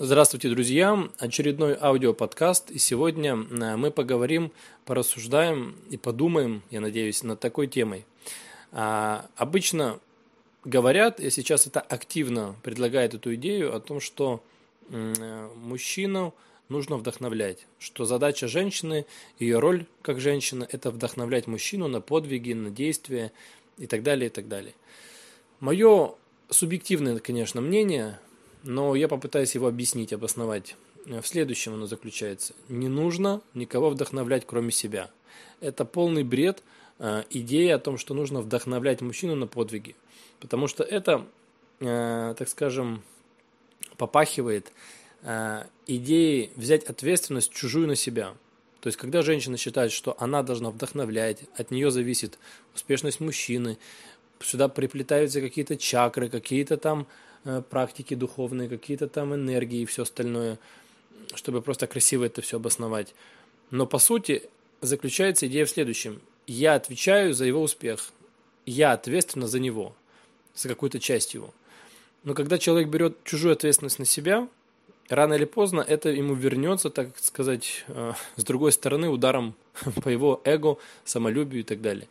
Здравствуйте, друзья! Очередной аудиоподкаст. И сегодня э, мы поговорим, порассуждаем и подумаем, я надеюсь, над такой темой. А, обычно говорят, и сейчас это активно предлагает эту идею о том, что э, мужчину нужно вдохновлять, что задача женщины, ее роль как женщины – это вдохновлять мужчину на подвиги, на действия и так далее, и так далее. Мое субъективное, конечно, мнение – но я попытаюсь его объяснить, обосновать. В следующем оно заключается. Не нужно никого вдохновлять, кроме себя. Это полный бред, э, идея о том, что нужно вдохновлять мужчину на подвиги. Потому что это, э, так скажем, попахивает э, идеей взять ответственность чужую на себя. То есть, когда женщина считает, что она должна вдохновлять, от нее зависит успешность мужчины, сюда приплетаются какие-то чакры, какие-то там практики духовные, какие-то там энергии и все остальное, чтобы просто красиво это все обосновать. Но по сути заключается идея в следующем. Я отвечаю за его успех. Я ответственна за него, за какую-то часть его. Но когда человек берет чужую ответственность на себя, рано или поздно это ему вернется, так сказать, э, с другой стороны, ударом по его эго, самолюбию и так далее.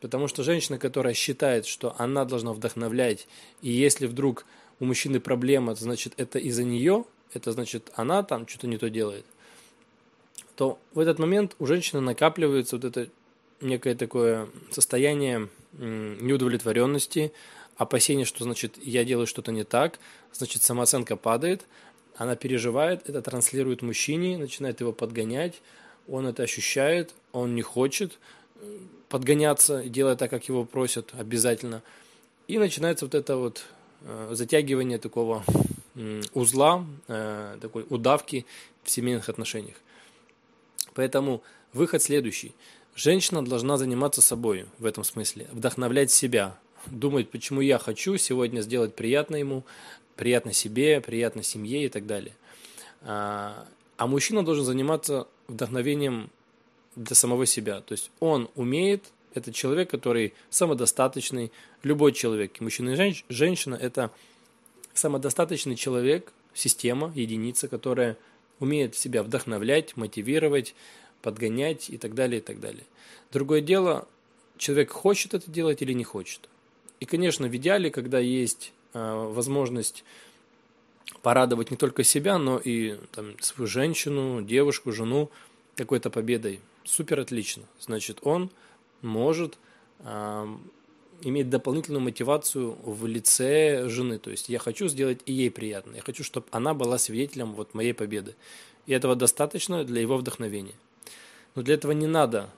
Потому что женщина, которая считает, что она должна вдохновлять, и если вдруг у мужчины проблема, значит, это из-за нее, это значит, она там что-то не то делает, то в этот момент у женщины накапливается вот это некое такое состояние неудовлетворенности, опасения, что значит я делаю что-то не так, значит самооценка падает, она переживает, это транслирует мужчине, начинает его подгонять, он это ощущает, он не хочет подгоняться, делая так, как его просят обязательно. И начинается вот это вот Э, затягивание такого узла, э, такой удавки в семейных отношениях. Поэтому выход следующий. Женщина должна заниматься собой в этом смысле, вдохновлять себя, думать, почему я хочу сегодня сделать приятно ему, приятно себе, приятно семье и так далее. А, а мужчина должен заниматься вдохновением для самого себя. То есть он умеет это человек, который самодостаточный. Любой человек, мужчина и женщина, это самодостаточный человек, система, единица, которая умеет себя вдохновлять, мотивировать, подгонять и так далее, и так далее. Другое дело, человек хочет это делать или не хочет. И, конечно, в идеале, когда есть э, возможность порадовать не только себя, но и там, свою женщину, девушку, жену какой-то победой, супер отлично. Значит, он может э, иметь дополнительную мотивацию в лице жены. То есть я хочу сделать и ей приятно. Я хочу, чтобы она была свидетелем вот моей победы. И этого достаточно для его вдохновения. Но для этого не надо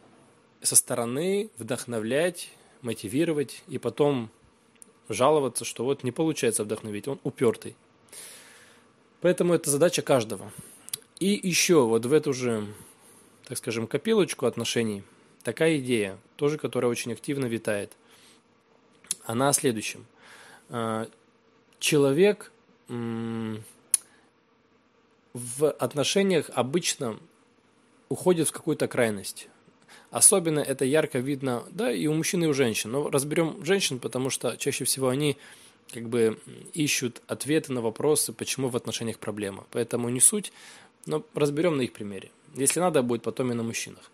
со стороны вдохновлять, мотивировать и потом жаловаться, что вот не получается вдохновить, он упертый. Поэтому это задача каждого. И еще вот в эту же, так скажем, копилочку отношений – такая идея, тоже которая очень активно витает. Она о следующем. А, человек в отношениях обычно уходит в какую-то крайность. Особенно это ярко видно, да, и у мужчин, и у женщин. Но разберем женщин, потому что чаще всего они как бы ищут ответы на вопросы, почему в отношениях проблема. Поэтому не суть, но разберем на их примере. Если надо, будет потом и на мужчинах.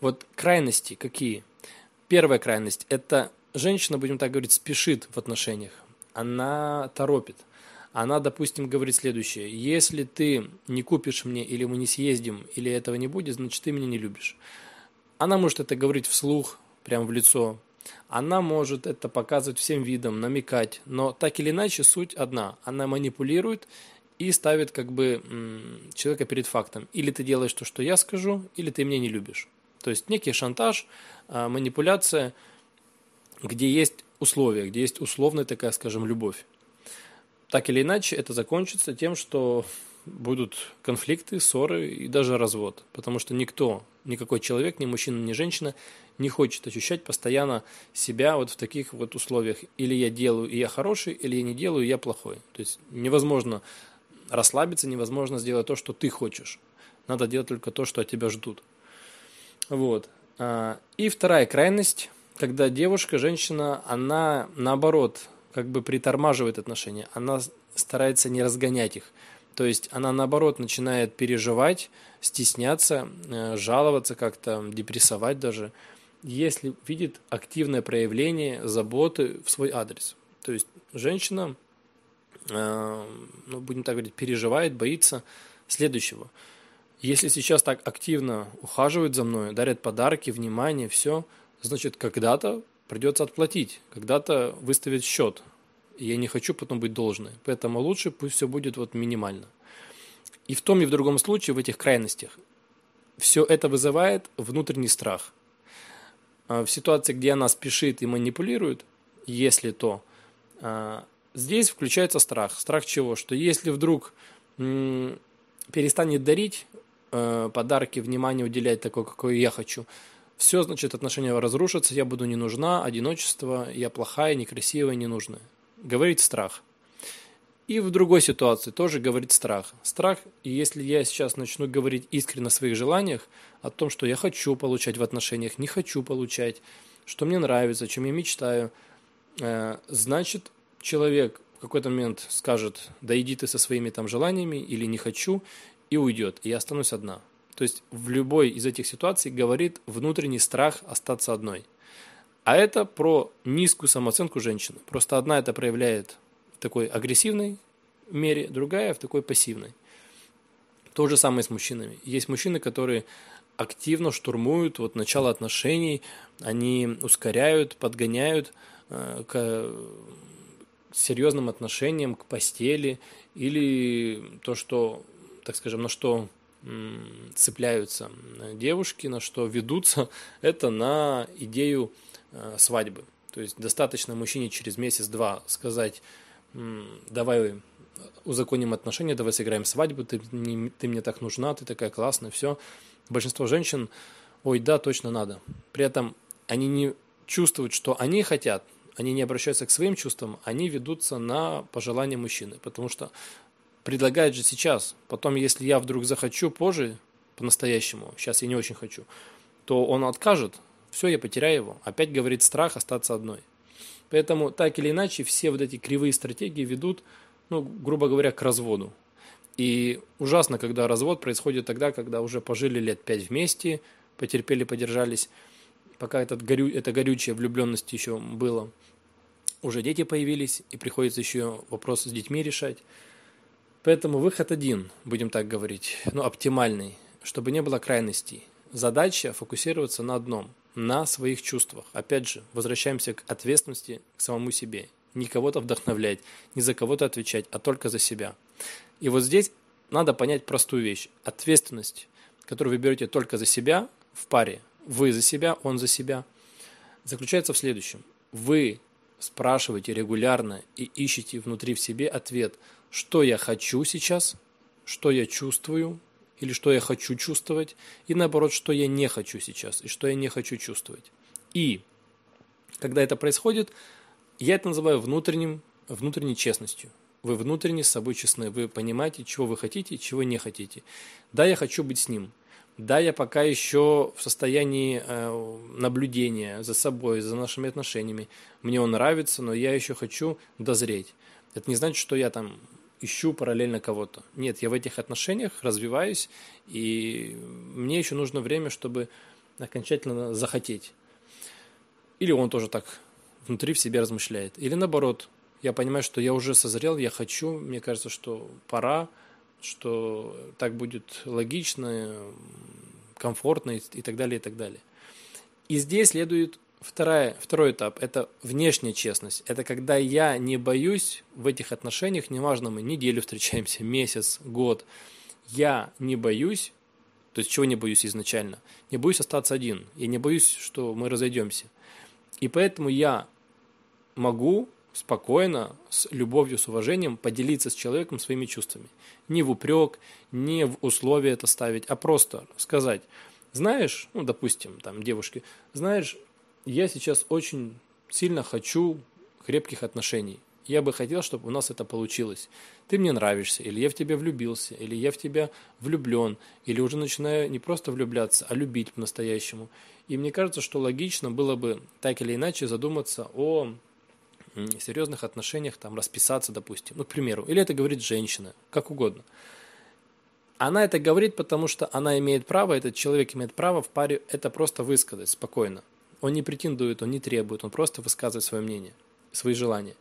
Вот крайности какие? Первая крайность – это женщина, будем так говорить, спешит в отношениях. Она торопит. Она, допустим, говорит следующее. Если ты не купишь мне, или мы не съездим, или этого не будет, значит, ты меня не любишь. Она может это говорить вслух, прямо в лицо. Она может это показывать всем видом, намекать. Но так или иначе суть одна. Она манипулирует и ставит как бы человека перед фактом. Или ты делаешь то, что я скажу, или ты меня не любишь. То есть некий шантаж, а, манипуляция, где есть условия, где есть условная такая, скажем, любовь. Так или иначе, это закончится тем, что будут конфликты, ссоры и даже развод. Потому что никто, никакой человек, ни мужчина, ни женщина не хочет ощущать постоянно себя вот в таких вот условиях. Или я делаю, и я хороший, или я не делаю, и я плохой. То есть невозможно расслабиться, невозможно сделать то, что ты хочешь. Надо делать только то, что от тебя ждут. Вот. А, и вторая крайность, когда девушка, женщина, она наоборот как бы притормаживает отношения, она старается не разгонять их. То есть она наоборот начинает переживать, стесняться, э, жаловаться как-то, депрессовать даже, если видит активное проявление заботы в свой адрес. То есть женщина, ну, будем так говорить, переживает, боится следующего. Если сейчас так активно ухаживают за мной, дарят подарки, внимание, все, значит, когда-то придется отплатить, когда-то выставить счет, я не хочу потом быть должной. Поэтому лучше пусть все будет вот минимально. И в том и в другом случае, в этих крайностях, все это вызывает внутренний страх. А в ситуации, где она спешит и манипулирует, если то, а, здесь включается страх. Страх чего? Что если вдруг перестанет дарить э, подарки, внимание уделять такое, какое я хочу, все, значит, отношения разрушатся, я буду не нужна, одиночество, я плохая, некрасивая, ненужная говорит страх. И в другой ситуации тоже говорит страх. Страх, если я сейчас начну говорить искренне о своих желаниях, о том, что я хочу получать в отношениях, не хочу получать, что мне нравится, чем я мечтаю, э, значит, человек в какой-то момент скажет, да иди ты со своими там желаниями или не хочу, и уйдет, и я останусь одна. То есть в любой из этих ситуаций говорит внутренний страх остаться одной – а это про низкую самооценку женщины. Просто одна это проявляет в такой агрессивной мере, другая в такой пассивной. То же самое с мужчинами. Есть мужчины, которые активно штурмуют вот начало отношений, они ускоряют, подгоняют э, к серьезным отношениям, к постели или то, что, так скажем, на что цепляются девушки, на что ведутся, это на идею Э, свадьбы. То есть достаточно мужчине через месяц-два сказать, давай узаконим отношения, давай сыграем свадьбу, ты, не, ты мне так нужна, ты такая классная, все. Большинство женщин, ой, да, точно надо. При этом они не чувствуют, что они хотят, они не обращаются к своим чувствам, они ведутся на пожелания мужчины, потому что предлагают же сейчас, потом, если я вдруг захочу позже, по-настоящему, сейчас я не очень хочу, то он откажет, все, я потеряю его. Опять говорит страх остаться одной. Поэтому так или иначе все вот эти кривые стратегии ведут, ну, грубо говоря, к разводу. И ужасно, когда развод происходит тогда, когда уже пожили лет пять вместе, потерпели, подержались, пока этот горю, эта горючая влюбленность еще было. Уже дети появились, и приходится еще вопросы с детьми решать. Поэтому выход один, будем так говорить, ну, оптимальный, чтобы не было крайностей. Задача фокусироваться на одном – на своих чувствах. Опять же, возвращаемся к ответственности к самому себе. Не кого-то вдохновлять, не за кого-то отвечать, а только за себя. И вот здесь надо понять простую вещь. Ответственность, которую вы берете только за себя в паре, вы за себя, он за себя, заключается в следующем. Вы спрашиваете регулярно и ищете внутри в себе ответ, что я хочу сейчас, что я чувствую, или что я хочу чувствовать, и наоборот, что я не хочу сейчас, и что я не хочу чувствовать. И когда это происходит, я это называю внутренним, внутренней честностью. Вы внутренне с собой честны, вы понимаете, чего вы хотите, чего не хотите. Да, я хочу быть с ним. Да, я пока еще в состоянии э, наблюдения за собой, за нашими отношениями. Мне он нравится, но я еще хочу дозреть. Это не значит, что я там ищу параллельно кого-то. Нет, я в этих отношениях развиваюсь, и мне еще нужно время, чтобы окончательно захотеть. Или он тоже так внутри в себе размышляет. Или наоборот, я понимаю, что я уже созрел, я хочу, мне кажется, что пора, что так будет логично, комфортно и так далее, и так далее. И здесь следует Вторая, второй этап – это внешняя честность. Это когда я не боюсь в этих отношениях, неважно, мы неделю встречаемся, месяц, год, я не боюсь, то есть чего не боюсь изначально? Не боюсь остаться один, я не боюсь, что мы разойдемся. И поэтому я могу спокойно, с любовью, с уважением поделиться с человеком своими чувствами. Не в упрек, не в условия это ставить, а просто сказать, знаешь, ну, допустим, там, девушке, знаешь, я сейчас очень сильно хочу крепких отношений. Я бы хотел, чтобы у нас это получилось. Ты мне нравишься, или я в тебя влюбился, или я в тебя влюблен, или уже начинаю не просто влюбляться, а любить по-настоящему. И мне кажется, что логично было бы так или иначе задуматься о серьезных отношениях, там, расписаться, допустим, ну, к примеру, или это говорит женщина, как угодно. Она это говорит, потому что она имеет право, этот человек имеет право в паре это просто высказать спокойно. Он не претендует, он не требует, он просто высказывает свое мнение, свои желания.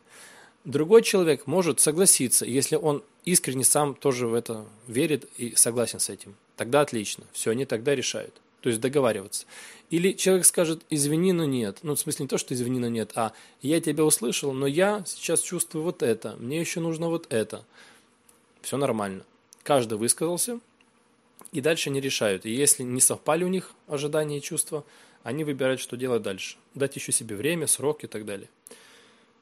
Другой человек может согласиться, если он искренне сам тоже в это верит и согласен с этим. Тогда отлично, все, они тогда решают. То есть договариваться. Или человек скажет, извини, но нет. Ну, в смысле не то, что извини, но нет, а я тебя услышал, но я сейчас чувствую вот это, мне еще нужно вот это. Все нормально. Каждый высказался, и дальше они решают. И если не совпали у них ожидания и чувства, они выбирают, что делать дальше. Дать еще себе время, срок и так далее.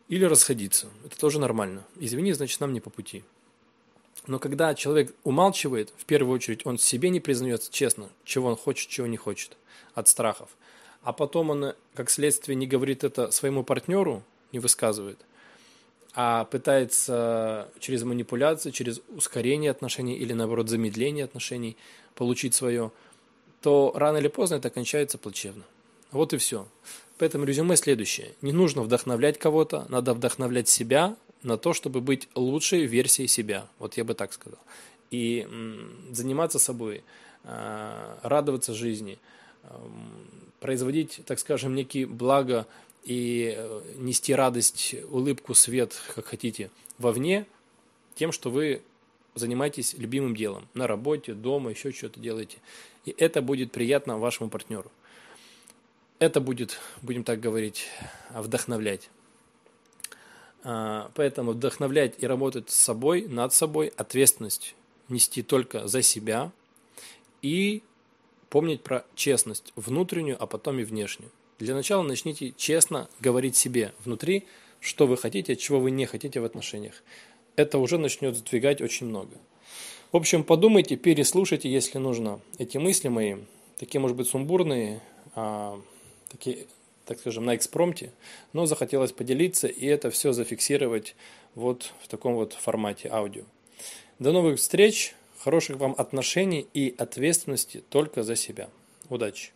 Или расходиться. Это тоже нормально. Извини, значит, нам не по пути. Но когда человек умалчивает, в первую очередь он себе не признается честно, чего он хочет, чего не хочет, от страхов. А потом он, как следствие, не говорит это своему партнеру, не высказывает, а пытается через манипуляцию, через ускорение отношений или, наоборот, замедление отношений получить свое, то рано или поздно это кончается плачевно. Вот и все. Поэтому резюме следующее. Не нужно вдохновлять кого-то, надо вдохновлять себя на то, чтобы быть лучшей версией себя. Вот я бы так сказал. И заниматься собой, а, радоваться жизни, производить, так скажем, некие блага и э, нести радость, улыбку, свет, как хотите, вовне, тем, что вы занимаетесь любимым делом, на работе, дома, еще что-то делаете. И это будет приятно вашему партнеру. Это будет, будем так говорить, вдохновлять. А, поэтому вдохновлять и работать с собой, над собой, ответственность нести только за себя и помнить про честность внутреннюю, а потом и внешнюю. Для начала начните честно говорить себе внутри, что вы хотите, чего вы не хотите в отношениях. Это уже начнет сдвигать очень много. В общем, подумайте, переслушайте, если нужно, эти мысли мои, такие, может быть, сумбурные, а, такие, так скажем, на экспромте, но захотелось поделиться и это все зафиксировать вот в таком вот формате аудио. До новых встреч, хороших вам отношений и ответственности только за себя. Удачи!